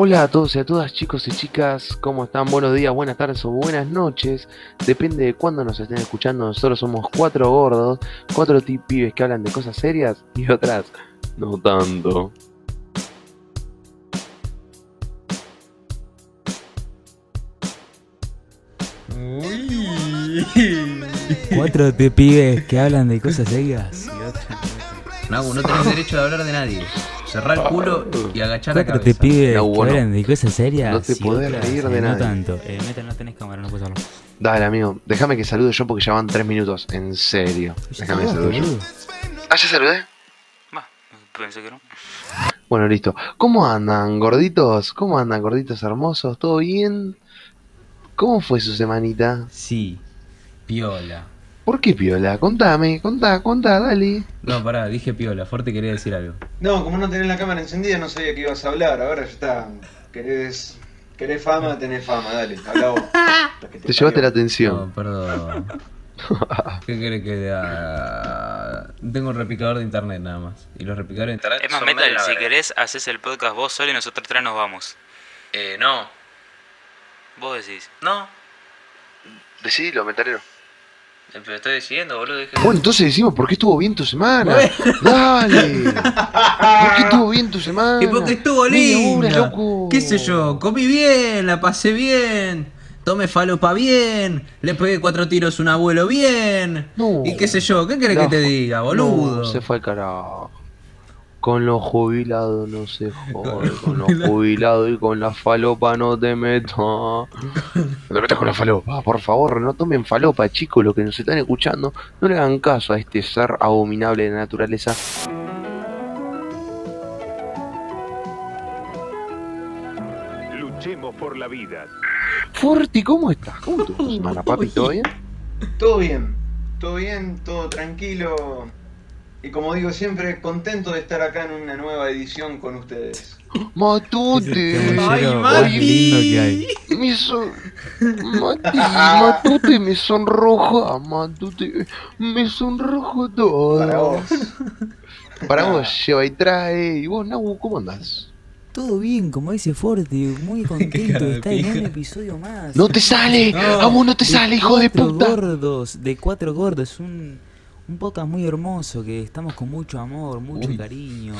Hola a todos y a todas chicos y chicas, ¿cómo están? Buenos días, buenas tardes o buenas noches. Depende de cuándo nos estén escuchando. Nosotros somos cuatro gordos, cuatro pibes que hablan de cosas serias y otras no tanto. Cuatro de pibes que hablan de cosas serias. Nagu, no tenés derecho de hablar de nadie. Cerrar el culo y agachar la cabeza. pibes No, que bueno. hablan de cosas serias. No te y podés reír de eh, No tanto. Eh, Meta, no tenés cámara, no puedes hablar. Dale amigo, déjame que salude yo porque ya van tres minutos, en serio. Déjame que salude yo. Ah, ya saludé. pensé que no. Bueno, listo. ¿Cómo andan, gorditos? ¿Cómo andan, gorditos hermosos? ¿Todo bien? ¿Cómo fue su semanita? Sí, piola. ¿Por qué piola? Contame, contá, contá, dale. No, pará, dije piola. Fuerte quería decir algo. No, como no tenés la cámara encendida, no sabía que ibas a hablar. Ahora ya está. Querés, querés fama, tenés fama, dale, habla vos. Te llevaste la atención. No, perdón. ¿Qué querés que diga? Tengo un replicador de internet nada más. Y los replicadores de internet. Es más, son Metal, si querés, haces el podcast vos solo y nosotros tres nos vamos. Eh, no. Vos decís. No. Decidilo, metalero. Eh, Pero estoy decidiendo, boludo. Bueno, entonces decimos por qué estuvo bien tu semana. Dale. ¿Por qué estuvo bien tu semana? Y porque estuvo lindo. loco. ¿Qué sé yo? Comí bien, la pasé bien. Tomé falopa bien. Le pegué cuatro tiros a un abuelo bien. No. Y qué sé yo, ¿qué querés que te diga, boludo? No, se fue al carajo. Con los jubilados no se jode. Con los jubilados y con la falopa no te metas. No te metas con la falopa, por favor. No tomen falopa, chicos. Los que nos están escuchando, no le hagan caso a este ser abominable de la naturaleza. Luchemos por la vida. Forti, ¿cómo estás? ¿Cómo semana, papi? ¿Todo bien? Todo bien, todo bien, todo tranquilo. Y como digo siempre, contento de estar acá en una nueva edición con ustedes. Matute. Ay, Mati. Me son... Mati, Matute me sonroja, Matute, me sonrojo todo. Para vos. Para vos, lleva y trae. ¿Y vos, Nau, cómo andás? Todo bien, como dice Forti, muy contento de estar en un episodio más. ¡No te sale! No. ¡A vos no te sale, hijo de cuatro puta! gordos, de cuatro gordos, un, un podcast muy hermoso que estamos con mucho amor, mucho Uy. cariño,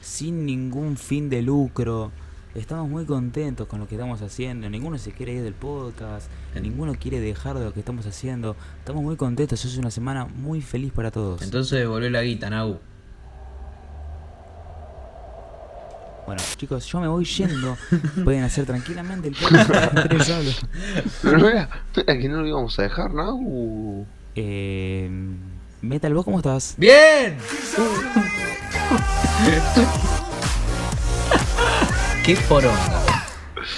sin ningún fin de lucro. Estamos muy contentos con lo que estamos haciendo. Ninguno se quiere ir del podcast, ninguno quiere dejar de lo que estamos haciendo. Estamos muy contentos. Es una semana muy feliz para todos. Entonces devolvió la guita, Nagu. Bueno, chicos, yo me voy yendo. Pueden hacer tranquilamente el podcast. Pero no era, no era que no lo íbamos a dejar, Nau. Eh, Metal, ¿vos cómo estás? ¡Bien! ¡Qué poronga!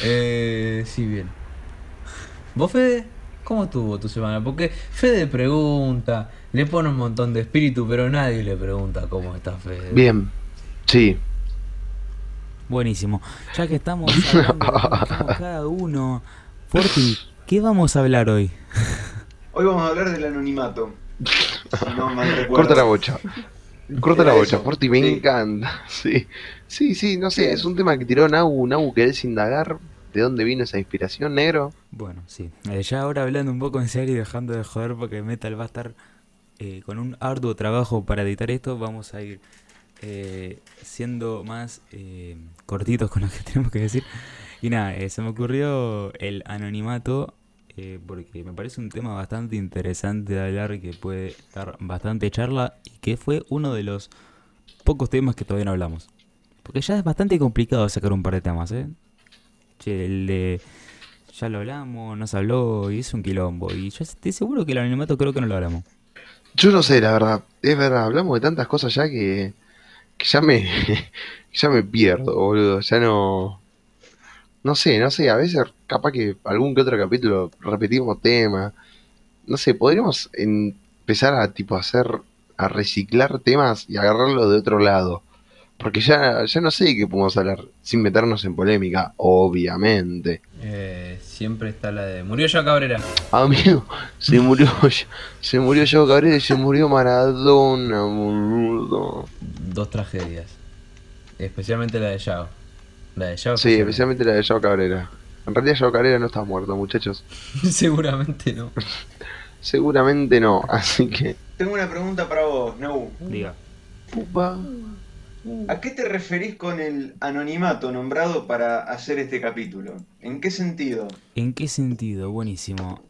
Eh, sí, bien. ¿Vos, Fede? ¿Cómo estuvo tu semana? Porque Fede pregunta, le pone un montón de espíritu, pero nadie le pregunta cómo está Fede. Bien, sí. Buenísimo. Ya que estamos hablando de cada uno. Forti, ¿qué vamos a hablar hoy? Hoy vamos a hablar del anonimato. Si no mal recuerdo. Corta la bocha. Corta la bocha, Forti, me sí. encanta. Sí, sí, sí, no sé, es un tema que tiró Nau. Nau, ¿querés indagar de dónde vino esa inspiración, negro? Bueno, sí. Eh, ya ahora hablando un poco en serio y dejando de joder porque Metal va a estar eh, con un arduo trabajo para editar esto, vamos a ir eh, siendo más eh, cortitos con lo que tenemos que decir. Y nada, eh, se me ocurrió el anonimato eh, porque me parece un tema bastante interesante de hablar que puede dar bastante charla y que fue uno de los pocos temas que todavía no hablamos. Porque ya es bastante complicado sacar un par de temas, ¿eh? Che, el de ya lo hablamos, no se habló y es un quilombo. Y yo estoy seguro que el anonimato creo que no lo hablamos. Yo no sé, la verdad. Es verdad, hablamos de tantas cosas ya que, que ya me ya me pierdo, boludo. Ya no no sé, no sé, a veces capaz que algún que otro capítulo repetimos temas. No sé, podríamos empezar a tipo hacer a reciclar temas y agarrarlos de otro lado. Porque ya, ya no sé de qué podemos hablar sin meternos en polémica, obviamente. Eh, siempre está la de. Murió ya Cabrera. Amigo, se murió, se murió Joe Cabrera y se murió Maradona, boludo. Dos tragedias. Especialmente la de Yao. La de Yao Sí, Cabrera. especialmente la de Yao Cabrera. En realidad Yao Cabrera no está muerto, muchachos. Seguramente no. Seguramente no, así que... Tengo una pregunta para vos, Nau. Diga. Upa. ¿A qué te referís con el anonimato nombrado para hacer este capítulo? ¿En qué sentido? ¿En qué sentido? Buenísimo.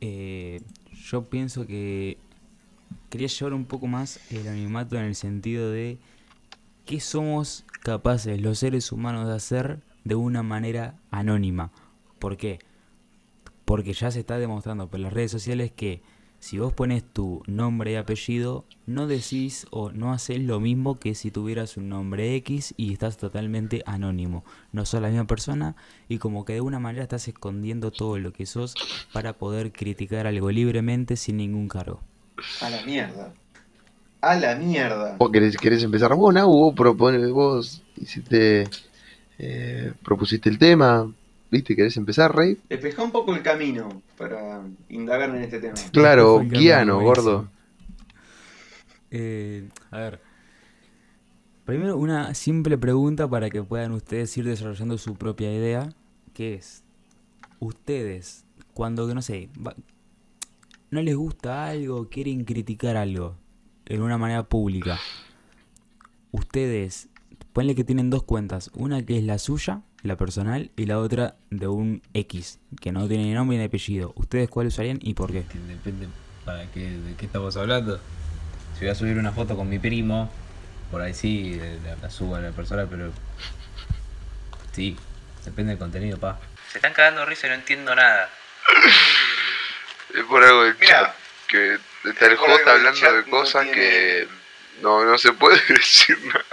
Eh, yo pienso que quería llevar un poco más el anonimato en el sentido de qué somos capaces los seres humanos de hacer de una manera anónima. ¿Por qué? Porque ya se está demostrando por las redes sociales que si vos pones tu nombre y apellido, no decís o no haces lo mismo que si tuvieras un nombre X y estás totalmente anónimo. No sos la misma persona y como que de una manera estás escondiendo todo lo que sos para poder criticar algo libremente sin ningún cargo. A la mierda. A la mierda. ¿Vos querés, querés empezar? Vos, Nau, vos, propone, vos hiciste, eh, propusiste el tema, ¿viste? ¿Querés empezar, Rey? Despejá un poco el camino para indagar en este tema. Claro, guiano, gordo. Eh, a ver. Primero una simple pregunta para que puedan ustedes ir desarrollando su propia idea, que es, ustedes, cuando, no sé, va- no les gusta algo, quieren criticar algo en una manera pública, ustedes, ponle que tienen dos cuentas, una que es la suya, la personal, y la otra de un X, que no tiene ni nombre ni apellido. ¿Ustedes cuál usarían y por qué? Depende para qué, de qué estamos hablando. Si voy a subir una foto con mi primo, por ahí sí eh, la, la subo a la persona, pero. Sí, depende del contenido, pa. Se están cagando de risa y no entiendo nada. Es por algo del Mira. chat, que está el J hablando chat de no cosas tiene- que no, no se puede decir nada.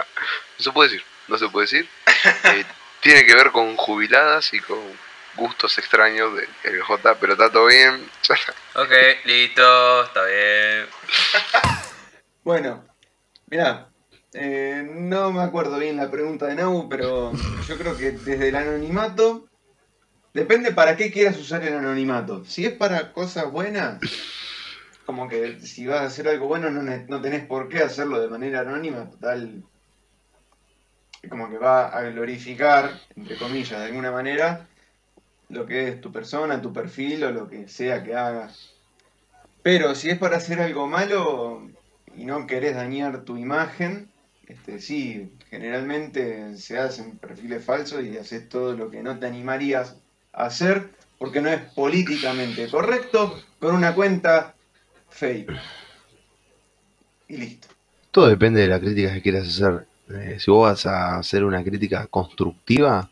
No se puede decir, no se puede decir. Eh, tiene que ver con jubiladas y con gustos extraños del J, pero está todo bien. Ok, listo, está bien. Bueno, mirá, eh, no me acuerdo bien la pregunta de Nau, pero yo creo que desde el anonimato, depende para qué quieras usar el anonimato. Si es para cosas buenas, como que si vas a hacer algo bueno no, no tenés por qué hacerlo de manera anónima, total, como que va a glorificar, entre comillas, de alguna manera, lo que es tu persona, tu perfil o lo que sea que hagas. Pero si es para hacer algo malo y no querés dañar tu imagen, este, sí, generalmente se hacen perfiles falsos y haces todo lo que no te animarías a hacer porque no es políticamente correcto con una cuenta Y listo. Todo depende de la crítica que quieras hacer. Eh, si vos vas a hacer una crítica constructiva,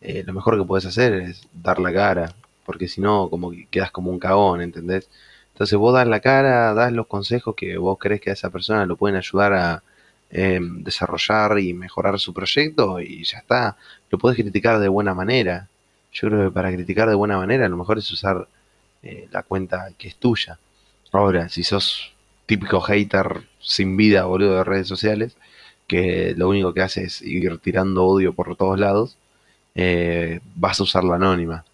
eh, lo mejor que puedes hacer es dar la cara, porque si no, como que quedas como un cagón, ¿entendés? Entonces vos das la cara, das los consejos que vos crees que a esa persona lo pueden ayudar a eh, desarrollar y mejorar su proyecto y ya está. Lo puedes criticar de buena manera. Yo creo que para criticar de buena manera lo mejor es usar eh, la cuenta que es tuya. Ahora, si sos típico hater sin vida, boludo, de redes sociales, que lo único que hace es ir tirando odio por todos lados, eh, vas a usar la anónima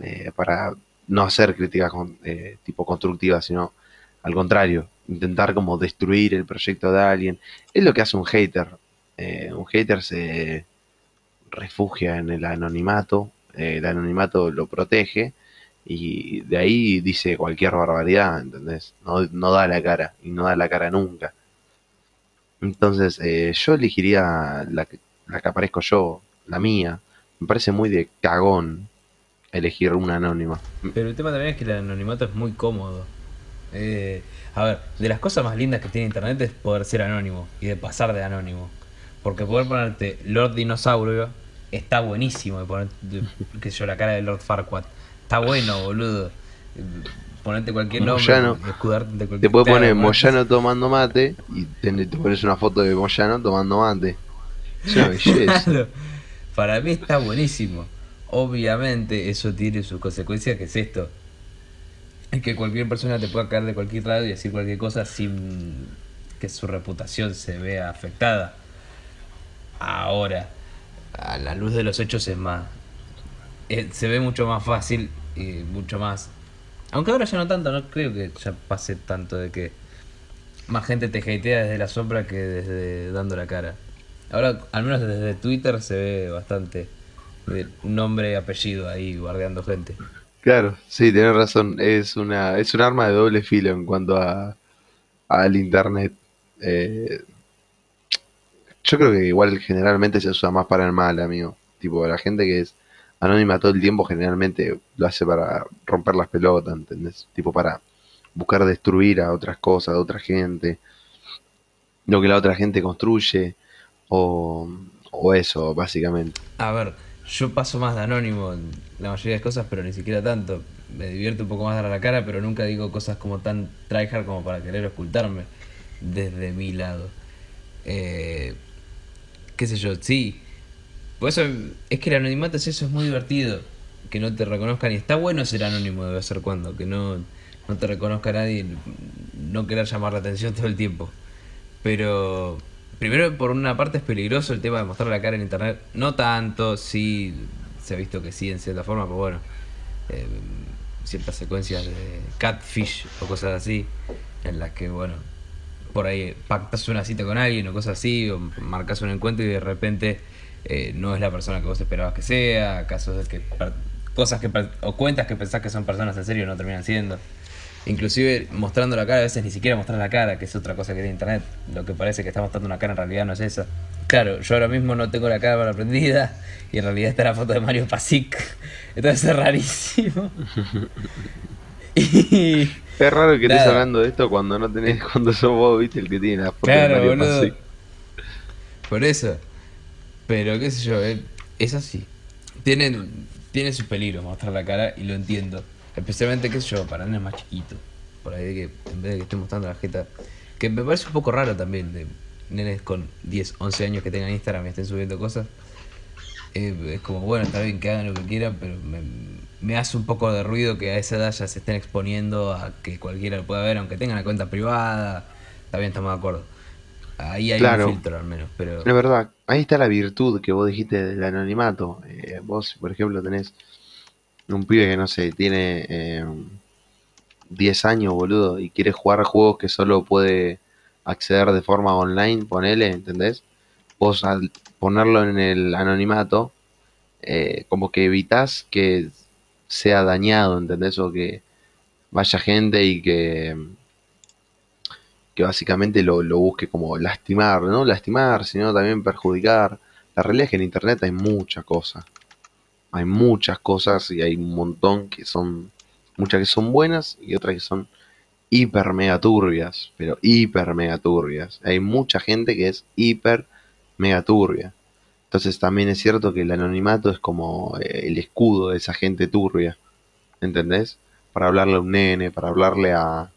eh, para no hacer críticas con- eh, tipo constructivas, sino al contrario, intentar como destruir el proyecto de alguien. Es lo que hace un hater. Eh, un hater se refugia en el anonimato, eh, el anonimato lo protege y de ahí dice cualquier barbaridad, ¿entendés? No, no da la cara y no da la cara nunca. Entonces, eh, yo elegiría la, que- la que aparezco yo, la mía. Me parece muy de cagón elegir una anónima. Pero el tema también es que el anonimato es muy cómodo. Eh, a ver, de las cosas más lindas que tiene internet es poder ser anónimo y de pasar de anónimo. Porque poder ponerte Lord Dinosaurio está buenísimo. De poner, qué yo, la cara de Lord Farquaad. Está bueno, boludo. Ponerte cualquier nombre, Moyano. escudarte de cualquier Te puedes poner Moyano tomando mate y te, te pones una foto de Moyano tomando mate. Es una belleza. Claro. Para mí está buenísimo. Obviamente eso tiene sus consecuencias, que es esto. Es que cualquier persona te pueda caer de cualquier lado y decir cualquier cosa sin que su reputación se vea afectada. Ahora, a la luz de los hechos es más... eh, se ve mucho más fácil y mucho más... Aunque ahora ya no tanto, no creo que ya pase tanto de que más gente te hatea desde la sombra que desde dando la cara. Ahora, al menos desde Twitter se ve bastante nombre y apellido ahí guardeando gente. Claro, sí, tienes razón. Es una, es un arma de doble filo en cuanto a al internet. Eh, yo creo que igual generalmente se usa más para el mal, amigo. Tipo, la gente que es anónima todo el tiempo generalmente lo hace para romper las pelotas, ¿entendés? Tipo, para buscar destruir a otras cosas, a otra gente, lo que la otra gente construye, o, o eso, básicamente. A ver, yo paso más de anónimo en la mayoría de las cosas, pero ni siquiera tanto. Me divierto un poco más dar a la cara, pero nunca digo cosas como tan tryhard como para querer ocultarme desde mi lado. Eh, qué sé yo, sí. Por eso es que el anonimato es eso, es muy divertido. Que no te reconozcan y está bueno ser anónimo de vez cuando, que no, no te reconozca nadie, no querer llamar la atención todo el tiempo. Pero primero por una parte es peligroso el tema de mostrar la cara en internet. No tanto, sí se ha visto que sí en cierta forma, pero bueno. eh, ciertas secuencias de catfish o cosas así, en las que, bueno, por ahí pactas una cita con alguien o cosas así, o marcas un encuentro y de repente eh, no es la persona que vos esperabas que sea, casos de que cosas que o cuentas que pensás que son personas en serio no terminan siendo. Inclusive mostrando la cara, a veces ni siquiera mostrar la cara, que es otra cosa que tiene internet. Lo que parece que está mostrando una cara en realidad no es esa. Claro, yo ahora mismo no tengo la cámara prendida y en realidad está la foto de Mario Pasic. Entonces es rarísimo. Y Es raro que estés hablando de esto cuando no tenés, cuando sos vos, viste, el que tiene la foto de Claro, Mario boludo. Pasic. Por eso. Pero qué sé yo, eh, es así. Tienen, tiene sus peligros mostrar la cara y lo entiendo. Especialmente, qué sé yo, para nenes más chiquitos. Por ahí que en vez de que esté mostrando la jeta. Que me parece un poco raro también de nenes con 10, 11 años que tengan Instagram y estén subiendo cosas. Eh, es como, bueno, está bien que hagan lo que quieran, pero me, me hace un poco de ruido que a esa edad ya se estén exponiendo a que cualquiera lo pueda ver, aunque tengan la cuenta privada. Bien, estamos de acuerdo. Ahí hay Claro. un filtro al menos, pero... Es verdad, ahí está la virtud que vos dijiste del anonimato. Eh, vos, por ejemplo, tenés un pibe que no sé, tiene eh, 10 años, boludo, y quiere jugar juegos que solo puede acceder de forma online, ponele, ¿entendés? Vos al ponerlo en el anonimato, eh, como que evitás que sea dañado, ¿entendés? O que vaya gente y que que básicamente lo, lo busque como lastimar, no lastimar, sino también perjudicar. La realidad es que en internet hay muchas cosas. Hay muchas cosas y hay un montón que son, muchas que son buenas y otras que son hiper mega turbias, pero hiper mega turbias. Hay mucha gente que es hiper mega turbia. Entonces también es cierto que el anonimato es como eh, el escudo de esa gente turbia. ¿Entendés? Para hablarle a un nene, para hablarle a,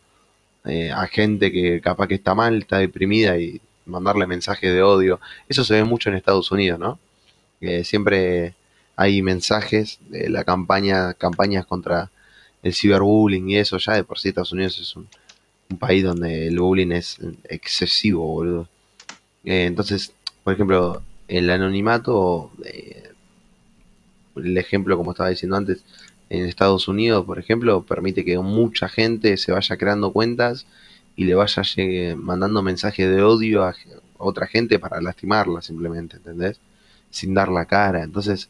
eh, a gente que capaz que está mal, está deprimida y mandarle mensajes de odio. Eso se ve mucho en Estados Unidos, ¿no? Siempre hay mensajes de la campaña, campañas contra el ciberbullying y eso. Ya de por sí Estados Unidos es un, un país donde el bullying es excesivo, boludo. Eh, entonces, por ejemplo, el anonimato, eh, el ejemplo como estaba diciendo antes, en Estados Unidos, por ejemplo, permite que mucha gente se vaya creando cuentas y le vaya llegue- mandando mensajes de odio a otra gente para lastimarla simplemente, ¿entendés? Sin dar la cara. Entonces,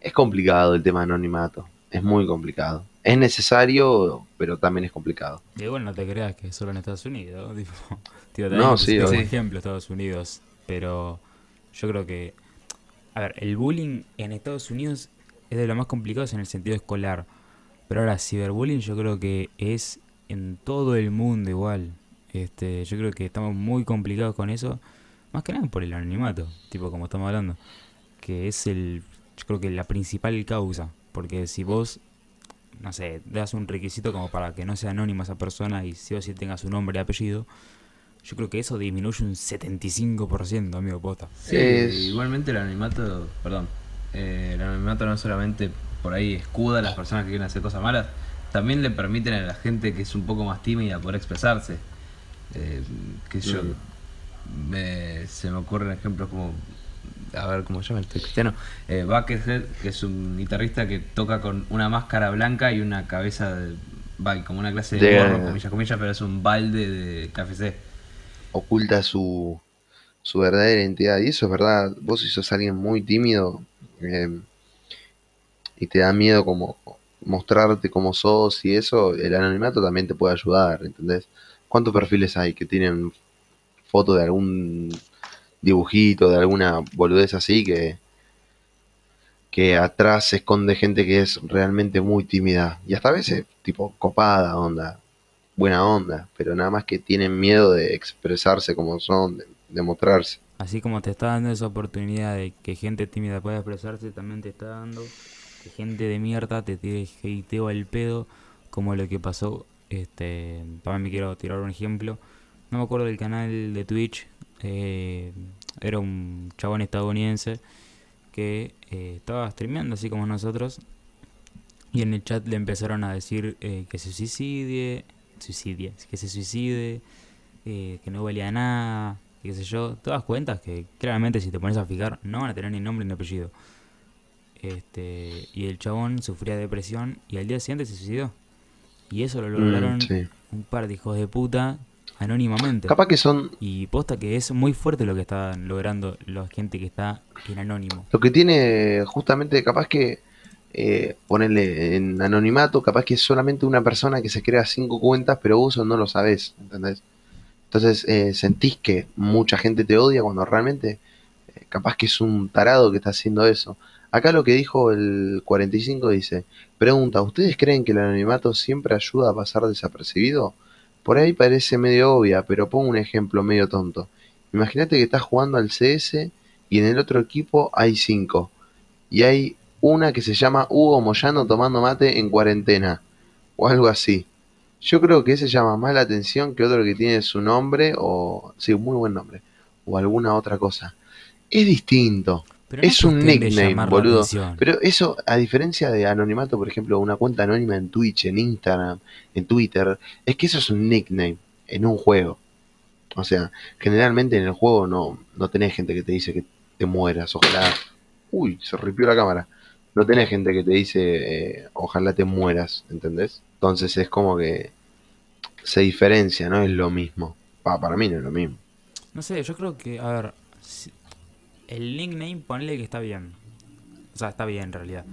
es complicado el tema anonimato. Es muy complicado. Es necesario, pero también es complicado. Y igual no te creas que es solo en Estados Unidos. Tipo, tío, también No, sí, obvio. ejemplo Estados Unidos. Pero yo creo que. A ver, el bullying en Estados Unidos es de lo más complicado en el sentido escolar. Pero ahora, ciberbullying yo creo que es en todo el mundo igual. Este, yo creo que estamos muy complicados con eso. Más que nada por el anonimato, tipo como estamos hablando. Que es el. Yo creo que la principal causa. Porque si vos no sé, das un requisito como para que no sea anónima esa persona y sí o sí tenga su nombre y apellido, yo creo que eso disminuye un 75%, amigo pota. Sí, Es- igualmente el anonimato, perdón, eh, el anonimato no solamente por ahí escuda a las personas que quieren hacer cosas malas, también le permiten a la gente que es un poco más tímida poder expresarse. Eh, que yo, me- se me ocurren ejemplos como, a ver cómo se llama este cristiano, eh, Buckethead, que es un guitarrista que toca con una máscara blanca y una cabeza de, como una clase de De- gorro, comillas, comillas, pero es un balde de KFC. Oculta su, su verdadera identidad. Y eso es verdad, vos si sos alguien muy tímido eh, y te da miedo como mostrarte como sos y eso, el anonimato también te puede ayudar, ¿entendés? ¿Cuántos perfiles hay que tienen foto de algún dibujito, de alguna boludez así que que atrás se esconde gente que es realmente muy tímida y hasta a veces tipo copada onda, buena onda, pero nada más que tienen miedo de expresarse como son, de mostrarse. Así como te está dando esa oportunidad de que gente tímida pueda expresarse, también te está dando que gente de mierda te tire hateo al pedo, como lo que pasó, este, también me quiero tirar un ejemplo, no me acuerdo del canal de Twitch, eh, era un chabón estadounidense que eh, estaba streameando así como nosotros y en el chat le empezaron a decir eh, que se suicide, suicide, que se suicide, eh, que no valía nada, qué sé yo. Todas cuentas que claramente si te pones a fijar no van a tener ni nombre ni apellido. Este, y el chabón sufría depresión y al día siguiente se suicidó. Y eso lo lograron Mm, sí. un par de hijos de puta anónimamente. Capaz que son Y posta que es muy fuerte lo que están logrando la gente que está en anónimo. Lo que tiene justamente, capaz que eh, ponerle en anonimato, capaz que es solamente una persona que se crea cinco cuentas, pero vos no lo sabés, ¿entendés? Entonces eh, sentís que mucha gente te odia cuando realmente eh, capaz que es un tarado que está haciendo eso. Acá lo que dijo el 45 dice, pregunta, ¿ustedes creen que el anonimato siempre ayuda a pasar desapercibido? Por ahí parece medio obvia, pero pongo un ejemplo medio tonto. Imagínate que estás jugando al CS y en el otro equipo hay cinco. Y hay una que se llama Hugo Moyano tomando mate en cuarentena. O algo así. Yo creo que ese llama más la atención que otro que tiene su nombre o... Sí, un muy buen nombre. O alguna otra cosa. Es distinto. Pero no Es un nickname, boludo. Pero eso, a diferencia de anonimato, por ejemplo, una cuenta anónima en Twitch, en Instagram, en Twitter, es que eso es un nickname en un juego. O sea, generalmente en el juego no, no tenés gente que te dice que te mueras, ojalá. Uy, se ripió la cámara. No tenés gente que te dice eh, ojalá te mueras, ¿entendés? Entonces es como que se diferencia, no es lo mismo. Pa, para mí no es lo mismo. No sé, yo creo que, a ver, si- el nickname ponele que está bien. O sea, está bien en realidad.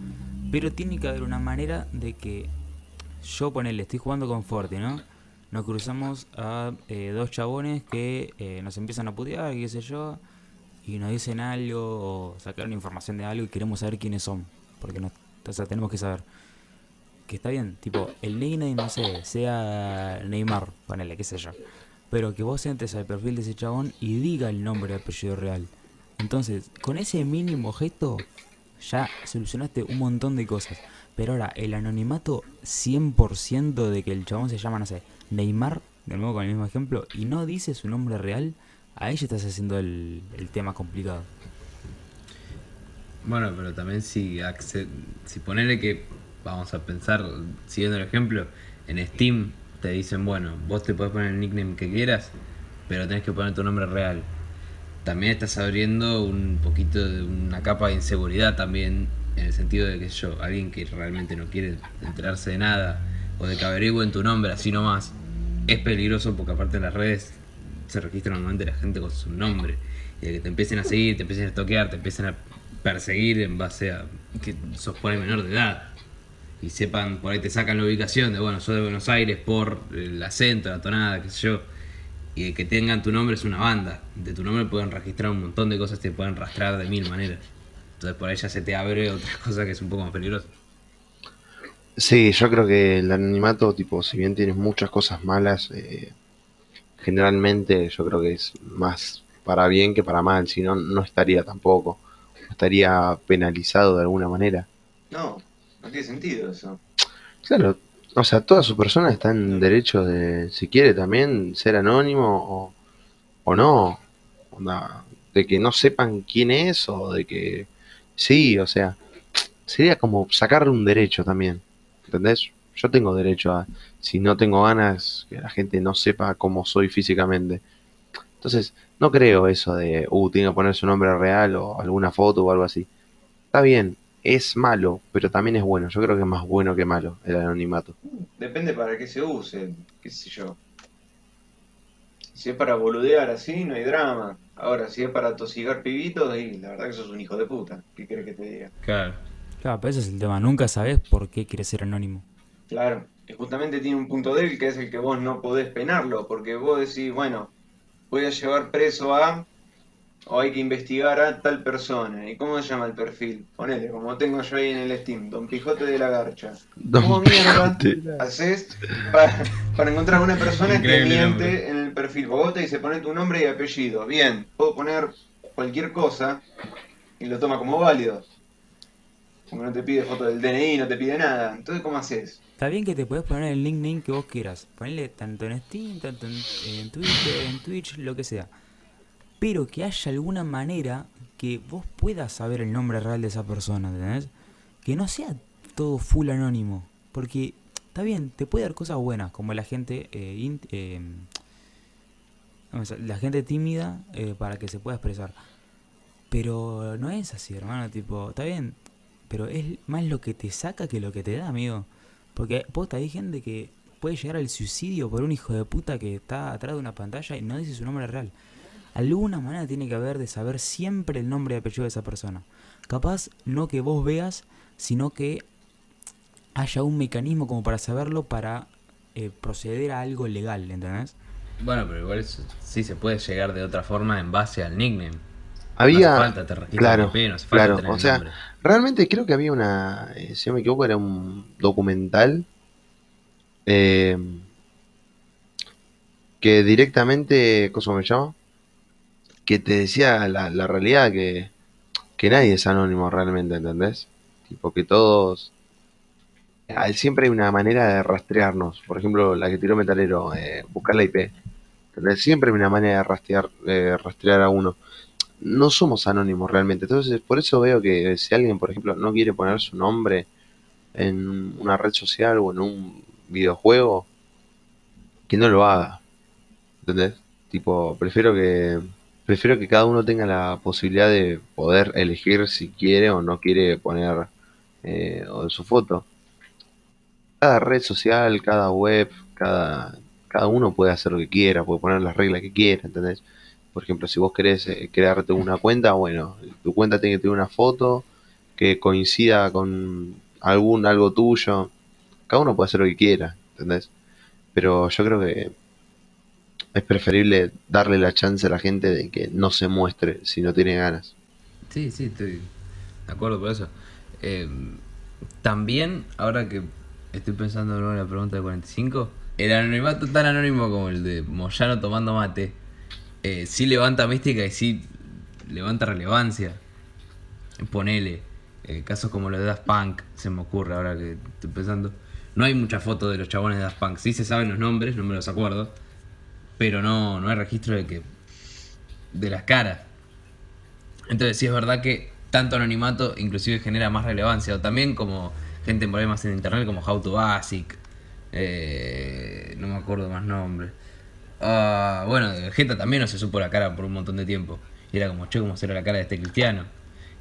Pero tiene que haber una manera de que yo ponele, estoy jugando con Forti, ¿no? Nos cruzamos a eh, dos chabones que eh, nos empiezan a putear, qué sé yo, y nos dicen algo o sacaron información de algo y queremos saber quiénes son. Porque nos, o sea, tenemos que saber. Que está bien, tipo, el nickname, no sé, sea Neymar, ponele, qué sé yo. Pero que vos entres al perfil de ese chabón y diga el nombre y apellido real. Entonces, con ese mínimo gesto, ya solucionaste un montón de cosas. Pero ahora, el anonimato 100% de que el chabón se llama, no sé, Neymar, de nuevo con el mismo ejemplo, y no dice su nombre real, ahí ya estás haciendo el, el tema complicado. Bueno, pero también si, si ponerle que, vamos a pensar, siguiendo el ejemplo, en Steam te dicen, bueno, vos te podés poner el nickname que quieras, pero tenés que poner tu nombre real. También estás abriendo un poquito de una capa de inseguridad también, en el sentido de que yo, alguien que realmente no quiere enterarse de nada, o de que averigüen tu nombre así nomás, es peligroso porque aparte en las redes se registra normalmente la gente con su nombre. Y de que te empiecen a seguir, te empiecen a toquear, te empiecen a perseguir en base a que sos por ahí menor de edad. Y sepan, por ahí te sacan la ubicación de, bueno, soy de Buenos Aires por el acento, la tonada, qué sé yo. Y de que tengan tu nombre es una banda. De tu nombre pueden registrar un montón de cosas, te pueden rastrear de mil maneras. Entonces por ahí ya se te abre otra cosa que es un poco más peligrosa. Sí, yo creo que el anonimato, tipo, si bien tienes muchas cosas malas, eh, generalmente yo creo que es más para bien que para mal, si no, no estaría tampoco, no estaría penalizado de alguna manera. No, no tiene sentido eso. Claro, o sea, toda su persona está en derecho de, si quiere también, ser anónimo o, o no, de que no sepan quién es o de que sí, o sea, sería como sacarle un derecho también, ¿entendés? Yo tengo derecho a, si no tengo ganas, que la gente no sepa cómo soy físicamente. Entonces, no creo eso de, uh, tiene que poner su nombre real o alguna foto o algo así. Está bien, es malo, pero también es bueno. Yo creo que es más bueno que malo el anonimato. Depende para qué se use, qué sé yo. Si es para boludear así, no hay drama. Ahora, si es para tosigar pibitos, y la verdad que sos un hijo de puta. ¿Qué querés que te diga? Claro. Claro, pero ese es el tema. Nunca sabes por qué quieres ser anónimo. Claro, y justamente tiene un punto débil que es el que vos no podés penarlo, porque vos decís, bueno, voy a llevar preso a, o hay que investigar a tal persona. ¿Y cómo se llama el perfil? Ponele, como tengo yo ahí en el Steam, Don Quijote de la Garcha. Don ¿Cómo mierda haces para, para encontrar una persona que miente nombre. en el perfil? Vos te dice, pone tu nombre y apellido. Bien, puedo poner cualquier cosa y lo toma como válido. Como no te pide foto del DNI, no te pide nada. Entonces, ¿cómo haces? Está bien que te puedes poner el nickname que vos quieras. Ponle tanto en Steam, tanto en, en Twitter, en Twitch, lo que sea. Pero que haya alguna manera que vos puedas saber el nombre real de esa persona, ¿entendés? Que no sea todo full anónimo. Porque está bien, te puede dar cosas buenas, como la gente eh, int- eh, la gente tímida eh, para que se pueda expresar. Pero no es así, hermano, tipo, está bien, pero es más lo que te saca que lo que te da, amigo. Porque posta, hay gente que puede llegar al suicidio por un hijo de puta que está atrás de una pantalla y no dice su nombre real. Alguna manera tiene que haber de saber siempre el nombre y apellido de esa persona. Capaz no que vos veas, sino que haya un mecanismo como para saberlo para eh, proceder a algo legal, ¿entendés? Bueno, pero igual eso sí se puede llegar de otra forma en base al nickname. Había. No hace falta te claro, IP, no hace falta claro. tener O sea, nombre. realmente creo que había una. eh, si no me equivoco, era un documental. eh, que directamente. ¿Cómo me llama? Que te decía la, la realidad que. Que nadie es anónimo realmente, ¿entendés? Tipo que todos. Siempre hay una manera de rastrearnos. Por ejemplo, la que tiró Metalero, eh, buscar la IP. ¿entendés? Siempre hay una manera de rastrear, eh, rastrear a uno no somos anónimos realmente. Entonces, por eso veo que si alguien, por ejemplo, no quiere poner su nombre en una red social o en un videojuego, que no lo haga. ¿Entendés? Tipo, prefiero que prefiero que cada uno tenga la posibilidad de poder elegir si quiere o no quiere poner eh, su foto. Cada red social, cada web, cada, cada uno puede hacer lo que quiera, puede poner las reglas que quiera, ¿entendés? Por ejemplo, si vos querés eh, crearte una cuenta, bueno, tu cuenta tiene que tener una foto que coincida con algún algo tuyo. Cada uno puede hacer lo que quiera, ¿entendés? Pero yo creo que es preferible darle la chance a la gente de que no se muestre si no tiene ganas. Sí, sí, estoy de acuerdo por eso. Eh, también, ahora que estoy pensando en la pregunta de 45, el anonimato tan anónimo como el de Moyano tomando mate, eh, sí levanta mística y sí levanta relevancia. Ponele, eh, casos como los de Daft Punk, se me ocurre ahora que estoy pensando. No hay muchas fotos de los chabones de Daft Punk, sí se saben los nombres, no me los acuerdo, pero no, no hay registro de que de las caras. Entonces sí es verdad que tanto anonimato inclusive genera más relevancia. O también como gente en problemas en internet como How to Basic. eh, no me acuerdo más nombres. Ah, bueno, de Vegeta también no se supo la cara por un montón de tiempo. Y era como, che, ¿cómo será la cara de este cristiano?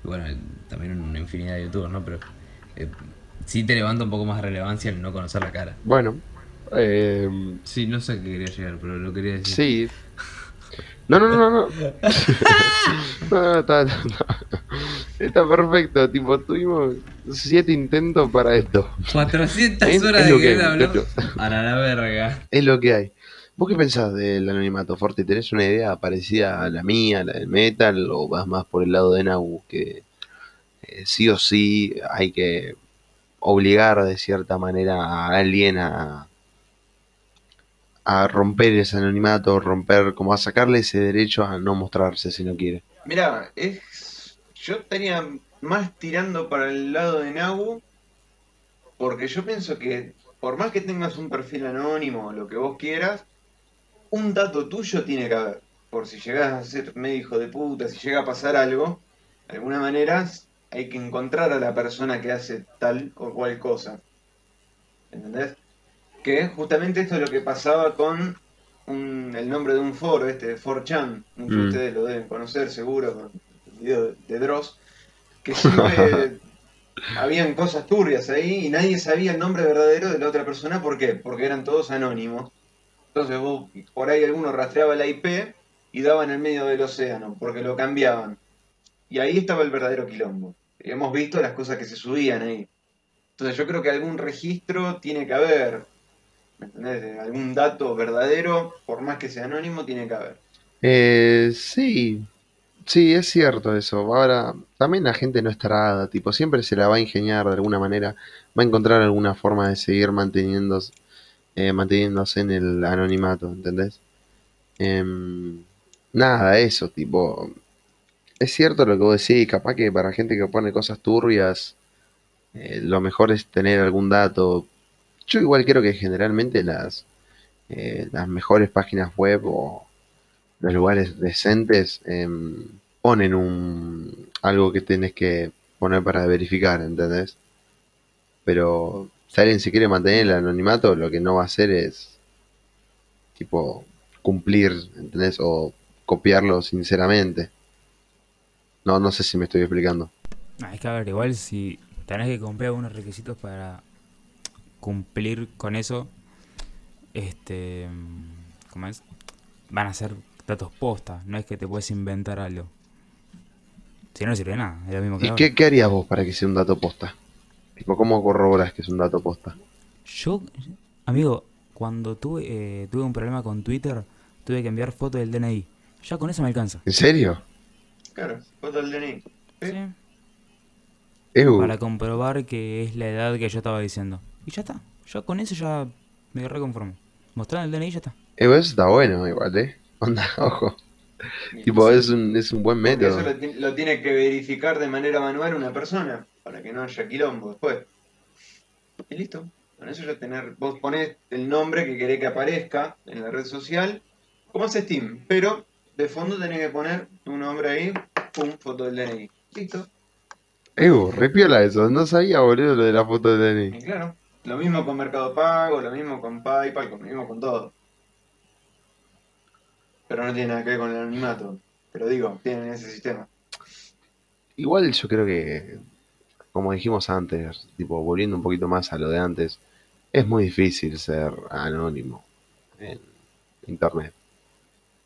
Y bueno, eh, también una infinidad de youtubers, ¿no? Pero eh, sí te levanta un poco más de relevancia el no conocer la cara. Bueno, eh, Sí, no sé a qué quería llegar, pero lo quería decir. sí. No, no, no, no. No, no, está, está- está perfecto. Tipo, tuvimos siete intentos para esto. 400 Es- horas es de que que él hay, habló. muchachos. A la verga. Es lo que hay. ¿Vos qué pensás del anonimato, Forte? ¿Tenés una idea parecida a la mía, la del metal, o vas más por el lado de Nau, que eh, sí o sí hay que obligar de cierta manera a alguien a, a romper ese anonimato, romper, como a sacarle ese derecho a no mostrarse si no quiere? Mirá, es. Yo estaría más tirando para el lado de Nagu, porque yo pienso que por más que tengas un perfil anónimo lo que vos quieras, un dato tuyo tiene que haber. Por si llegás a ser medio hijo de puta, si llega a pasar algo, de alguna manera hay que encontrar a la persona que hace tal o cual cosa. ¿Entendés? Que justamente esto es lo que pasaba con un- el nombre de un foro, este de 4chan, muchos de Mm. ustedes lo deben conocer seguro, con el video de, de Dross, que siempre habían cosas turbias ahí y nadie sabía el nombre verdadero de la otra persona, ¿por qué? Porque eran todos anónimos. Entonces vos, por ahí alguno rastreaba la IP y daba en el medio del océano, porque lo cambiaban. Y ahí estaba el verdadero quilombo. Y hemos visto las cosas que se subían ahí. Entonces yo creo que algún registro tiene que haber. ¿Me entendés? Algún dato verdadero, por más que sea anónimo, tiene que haber. Eh, sí, sí, es cierto eso. Ahora, también la gente no es tarada, tipo, siempre se la va a ingeniar de alguna manera, va a encontrar alguna forma de seguir manteniéndose, eh, manteniéndose en el anonimato, ¿entendés? Em, nada, eso, tipo, es cierto lo que vos decís, capaz que para gente que pone cosas turbias, eh, lo mejor es tener algún dato. Yo igual creo que generalmente las, eh, las mejores páginas web o los lugares decentes em, ponen un algo que tenés que poner para verificar, ¿entendés? Pero si alguien se quiere mantener el anonimato, lo que no va a hacer es tipo cumplir, ¿entendés? O copiarlo sinceramente. No, no sé si me estoy explicando. Ah, es que a ver, igual si tenés que cumplir algunos requisitos para cumplir con eso, este, ¿cómo es? Van a ser datos posta, no es que te puedes inventar algo. Si no, no sirve de nada, es lo mismo que ¿Y ahora. qué, qué harías vos para que sea un dato posta? Tipo, ¿cómo corroboras que es un dato posta? Yo, amigo, cuando tuve, eh, tuve un problema con Twitter, tuve que enviar foto del DNI. Ya con eso me alcanza. ¿En serio? Claro, foto del DNI. ¿Sí? Sí. Para comprobar que es la edad que yo estaba diciendo. Y ya está. Ya con eso ya me reconformo. Mostrar el DNI y ya está. eu, eso está bueno igual, ¿eh? Onda, ojo. Tipo, es un, es un buen Porque método. eso lo, ti- lo tiene que verificar de manera manual una persona, para que no haya quilombo después. Y listo. Con eso ya tener, vos ponés el nombre que querés que aparezca en la red social, como hace Steam, pero de fondo tenés que poner tu nombre ahí, pum, foto del DNI. Listo. Eu, repiola eso. No sabía, boludo, lo de la foto de Y DNI. claro, lo mismo con Mercado Pago, lo mismo con PayPal, lo mismo con todo. Pero no tiene nada que ver con el anonimato. Pero digo, tienen ese sistema. Igual yo creo que, como dijimos antes, tipo, volviendo un poquito más a lo de antes, es muy difícil ser anónimo en internet,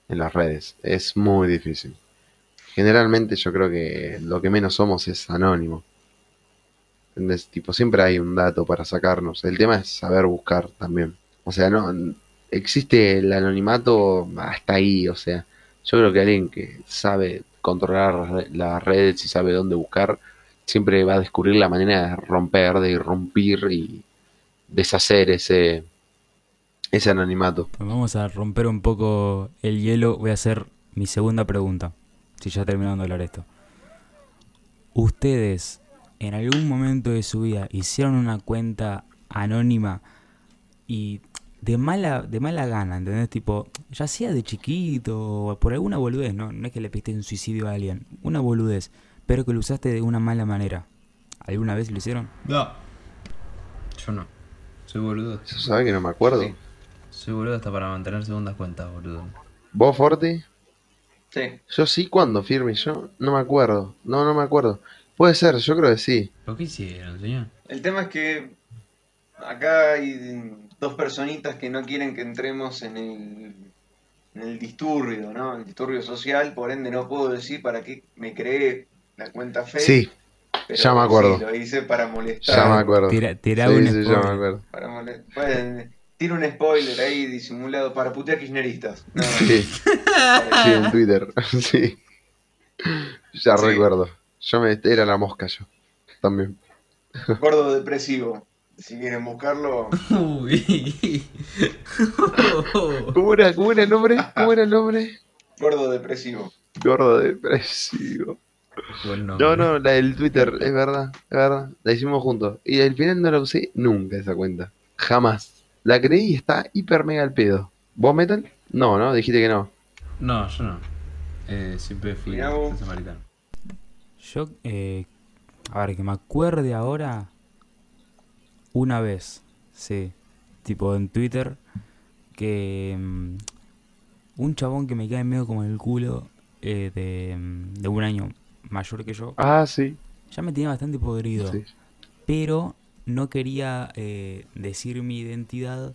en las redes. Es muy difícil. Generalmente yo creo que lo que menos somos es anónimo. ¿Entendés? Tipo, siempre hay un dato para sacarnos. El tema es saber buscar también. O sea, no existe el anonimato hasta ahí. O sea, yo creo que alguien que sabe controlar las re- las redes y sabe dónde buscar, siempre va a descubrir la manera de romper, de irrumpir y deshacer ese, ese anonimato. Pues vamos a romper un poco el hielo. Voy a hacer mi segunda pregunta. Si ya terminando de hablar esto. ¿Ustedes en algún momento de su vida hicieron una cuenta anónima y de mala, de mala gana, ¿entendés? Tipo, ya sea de chiquito o por alguna boludez, ¿no? No es que le pediste un suicidio a alguien, una boludez, pero que lo usaste de una mala manera. ¿Alguna vez lo hicieron? No. Yo no. Soy boludo. Eso sabe que no me acuerdo. Sí. Soy boludo hasta para mantener segundas cuentas, boludo. ¿Vos, Forti? Sí. Yo sí, ¿cuándo, Firme? Yo no me acuerdo. No, no me acuerdo. Puede ser, yo creo que sí. ¿Pero qué hicieron, señor? El tema es que acá hay dos personitas que no quieren que entremos en el, en el disturbio, ¿no? El disturbio social, por ende no puedo decir para qué me creé la cuenta fake. Sí, pero ya me acuerdo. sí, lo hice para molestar. ya me acuerdo. Tira, tira Sí, un sí, ya me spoiler. acuerdo. Para molestar. Tiro un spoiler ahí disimulado para putear kirchneristas. No, Sí, sí, en Twitter. Sí. Ya Sí. recuerdo. Yo me era la mosca yo. También. gordo depresivo. Si quieren buscarlo, Uy. ¿Cómo era, cómo era el nombre? ¿Cómo era el nombre? gordo depresivo. Gordo depresivo. Buen No, no, la del Twitter, es verdad, es verdad. La hicimos juntos. Y al final no la usé nunca esa cuenta. Jamás. La creí y está hiper mega al pedo. ¿Vos metal? No, no, dijiste que no. No, yo no. Eh, siempre fui samaritano. Yo, eh, a ver, que me acuerde ahora, una vez, sí, tipo en Twitter, que mm, un chabón que me cae medio como el culo eh, de, mm, de un año mayor que yo, Ah, sí. ya me tenía bastante podrido, sí. pero no quería eh, decir mi identidad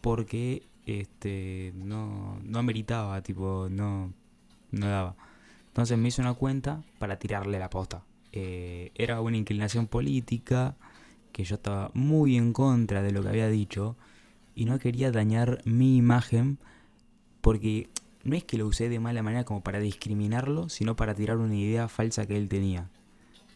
porque este, no, no ameritaba, tipo, no, no daba. Entonces me hice una cuenta para tirarle la posta. Eh, era una inclinación política que yo estaba muy en contra de lo que había dicho y no quería dañar mi imagen porque no es que lo usé de mala manera como para discriminarlo, sino para tirar una idea falsa que él tenía.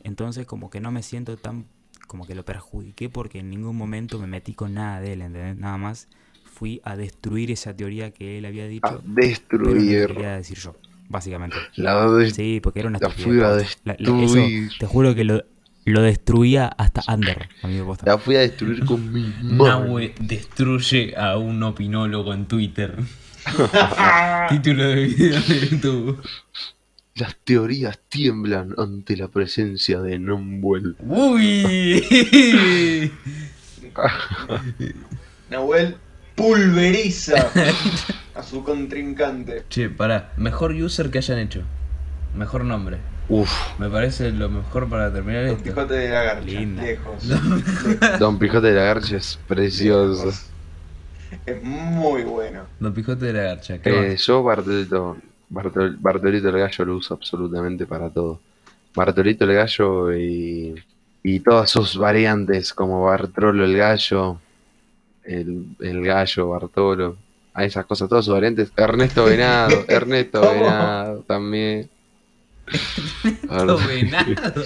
Entonces como que no me siento tan como que lo perjudiqué porque en ningún momento me metí con nada de él, ¿entendés? Nada más fui a destruir esa teoría que él había dicho. A pero no lo destruir. quería decir yo, básicamente. La de Sí, porque era una La estupidez, fui a posta. La- la- eso, destruir. te juro que lo, lo destruía hasta Under, amigo posta. La fui a destruir con mi mano. Nahue destruye a un opinólogo en Twitter. Título de video de YouTube. Las teorías tiemblan ante la presencia de Nombuel. ¡Uy! Nahuel pulveriza a su contrincante. Che, pará. Mejor user que hayan hecho. Mejor nombre. Uf, Me parece lo mejor para terminar Don esto. Quijote de la Garcha. Linda. Lejos. Don Pijote de la Garcha es precioso. Lejos. Es muy bueno. Don Pijote de la Garcha. ¿qué Eh, yo Bartolito, Bartol- Bartolito el Gallo lo uso absolutamente para todo. Bartolito el Gallo y, y todas sus variantes como Bartolo el Gallo, el, el Gallo, Bartolo, a esas cosas, todas sus variantes. Ernesto Venado, Ernesto ¿Cómo? Venado también. Todo venado.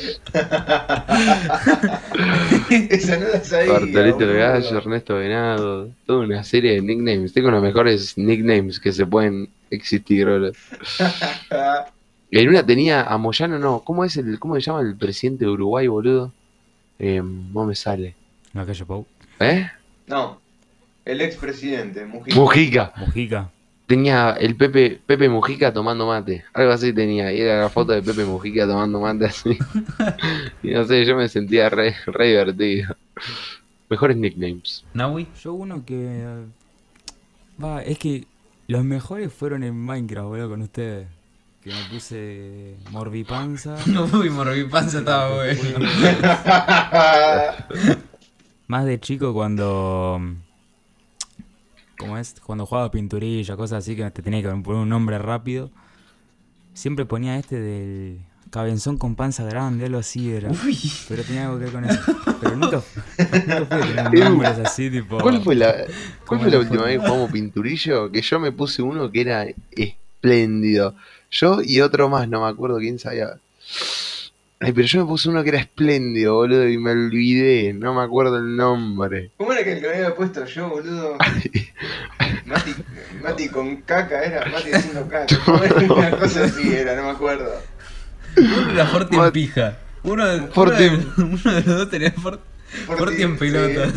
Esa no la sabía. Bartolito el. Gallo, Ernesto Venado, toda una serie de nicknames. Tengo los mejores nicknames que se pueden existir. En una tenía a Moyano, no, ¿cómo es el, cómo se llama el presidente de Uruguay, boludo? Eh, no me sale. No, que yo, Pau. ¿Eh? No, el expresidente, Mujica. Mujica. Mujica. Tenía el Pepe, Pepe Mujica tomando mate. Algo así tenía. Y era la foto de Pepe Mujica tomando mate así. y no sé, yo me sentía re, re divertido. Mejores nicknames. Nahui. Yo uno que... Va, es que los mejores fueron en Minecraft, boludo, con ustedes. Que me puse Morbipanza. Uy, Morbi Panza estaba bueno. Más de chico cuando... ¿Cómo es? Cuando jugaba pinturilla, cosas así que te tenía que poner un nombre rápido. Siempre ponía este del cabezón con panza grande, algo así era. Uy. Pero tenía algo que ver con eso. Pero nunca, nunca fue tener nombres así, tipo... ¿Cuál fue la, cuál Como fue la la última vez que jugamos pinturillo? Que yo me puse uno que era espléndido. Yo y otro más, no me acuerdo quién sabía. Ay, pero yo me puse uno que era espléndido, boludo, y me olvidé. No me acuerdo el nombre. ¿Cómo era que el que me había puesto yo, boludo? Mati, Mati con caca era, Mati haciendo caca. Una cosa así era, no me acuerdo. Uno era Forti en pija. Uno, de- Forti uno, de, uno de los dos tenía Fort- Forti en pelotas.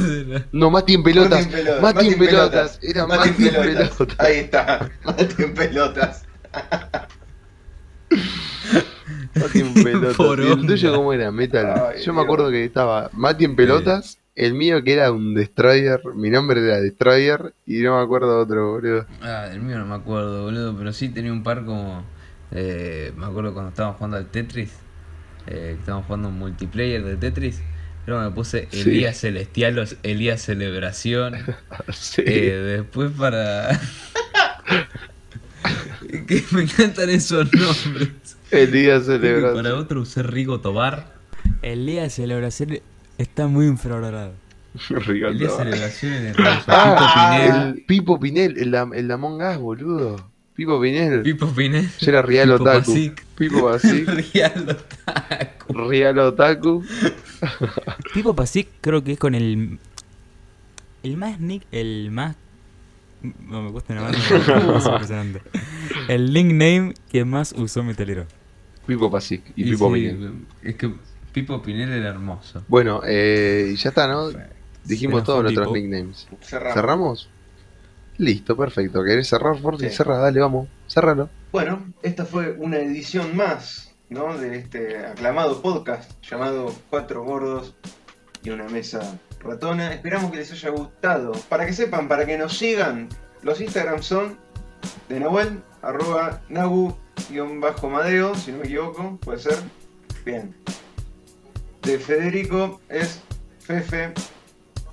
No, Mati en pelotas. Mati en pelotas. Mati en pelotas. Era Mati Mati en en pelotas. pelotas. Ahí está, Mati en pelotas. Mati en pelotas. ¿Y Poronga. el tuyo cómo era? Metal. Ay, Yo me Dios. acuerdo que estaba Mati en pelotas. El mío que era un Destroyer. Mi nombre era Destroyer. Y no me acuerdo otro, boludo. Ah, el mío no me acuerdo, boludo, pero sí tenía un par como... eh, me acuerdo cuando estábamos jugando al Tetris, eh, que estábamos jugando un multiplayer de Tetris, pero me puse Sí. Elías Celestialos, Elías Celebración, Sí. eh, después para... que me encantan esos nombres. El día Y para celebración. otro usé Rigo Tobar, El día de celebración está muy infravalorado. Rigoberto. Elías Celebración en el Ah, Pipo Pinel, el Pipo Pinel, el, de- el Among Us, boludo. Pipo Pinel. Pipo Pinel, Yo era Real Pipo Otaku. Pasic. Pipo Pasic. Real Otaku. Real Otaku. Pipo Pasic creo que es con el... El más nick... El más... No, me cuesta es impresionante. El nickname que más usó Metalero. Pipo Pasic y, Y Pipo sí, Pinel. Es que Pipo Pinel era hermoso. Bueno, eh, ya está, ¿no? Dijimos todos nuestros nicknames. Cerramos. ¿Cerramos? Listo, perfecto. ¿Querés cerrar, Forti? Sí. Cerra, dale, vamos. Cerralo. Bueno, esta fue una edición más, ¿no? De este aclamado podcast llamado Cuatro Gordos y una Mesa Ratona. Esperamos que les haya gustado. Para que sepan, para que nos sigan, los Instagram son de Nahuel, arroba Nagu-Madeo, si no me equivoco, puede ser. Bien. De Federico es Fefe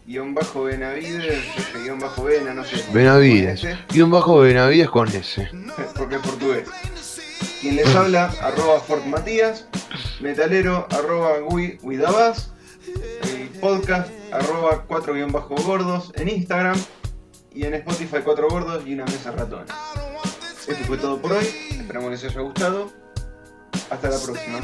guion bajo Benavides, F guion bajo Bena, no sé. Benavides. con ese, un bajo Benavides con ese. Porque es portugués. Quien les habla, arroba Fort Matías, metalero, arroba Gui Guidabas, el podcast, arroba 4 guion bajo gordos en Instagram y en Spotify 4 gordos y una mesa ratona. Esto fue todo por hoy, esperamos les haya gustado. Hasta la próxima.